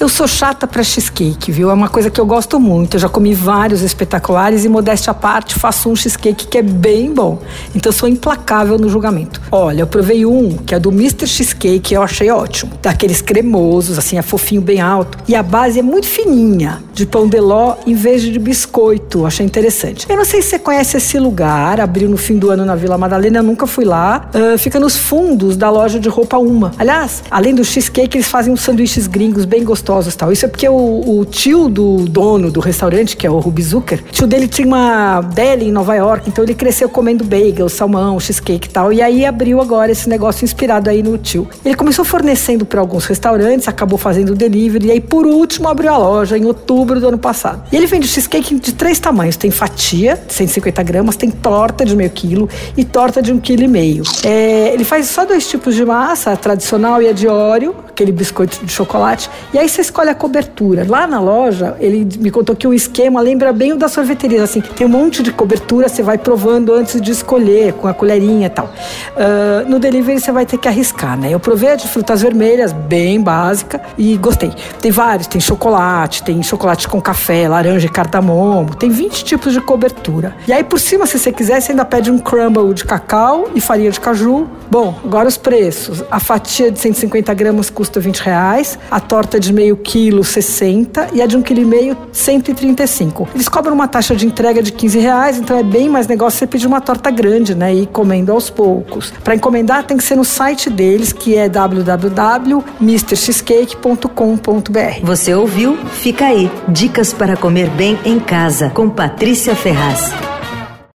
Eu sou chata para cheesecake, viu? É uma coisa que eu gosto muito. Eu já comi vários espetaculares e, modéstia à parte, faço um cheesecake que é bem bom. Então, sou implacável no julgamento. Olha, eu provei um que é do Mr. Cheesecake, eu achei ótimo. Daqueles cremosos, assim, é fofinho, bem alto. E a base é muito fininha, de pão de ló em vez de biscoito. Achei interessante. Eu não sei se você conhece esse lugar, abriu no fim do ano na Vila Madalena, eu nunca fui lá. Uh, fica nos fundos da loja de roupa Uma. Aliás, além do cheesecake, eles fazem uns sanduíches gringos bem gostosos tal. Isso é porque o, o tio do dono do restaurante, que é o Ruby Zucker, tio dele tinha uma deli em Nova York, então ele cresceu comendo bagel, salmão, cheesecake e tal. E aí abriu agora esse negócio inspirado aí no tio. Ele começou fornecendo para alguns restaurantes, acabou fazendo delivery e aí por último abriu a loja em outubro do ano passado. E ele vende cheesecake de três tamanhos. Tem fatia, 150 gramas, tem torta de meio quilo e torta de um quilo e meio. É, ele faz só dois tipos de massa, a tradicional e a de óleo, aquele biscoito de chocolate. E aí você escolhe a cobertura. Lá na loja, ele me contou que o esquema lembra bem o da sorveteria. Assim, tem um monte de cobertura, você vai provando antes de escolher, com a colherinha e tal. Uh, no delivery você vai ter que arriscar, né? Eu provei a de frutas vermelhas, bem básica, e gostei. Tem vários, tem chocolate, tem chocolate com café, laranja e cardamomo, tem 20 tipos de cobertura. E aí por cima, se você quiser, você ainda pede um crumble de cacau e farinha de caju. Bom, agora os preços. A fatia de 150 gramas custa custa 20 reais, a torta de meio quilo 60 e a de um quilo e meio 135. Eles cobram uma taxa de entrega de 15 reais, então é bem mais negócio você pedir uma torta grande, né, e ir comendo aos poucos. Para encomendar tem que ser no site deles, que é www.mrcheesecake.com.br. Você ouviu? Fica aí. Dicas para comer bem em casa com Patrícia Ferraz.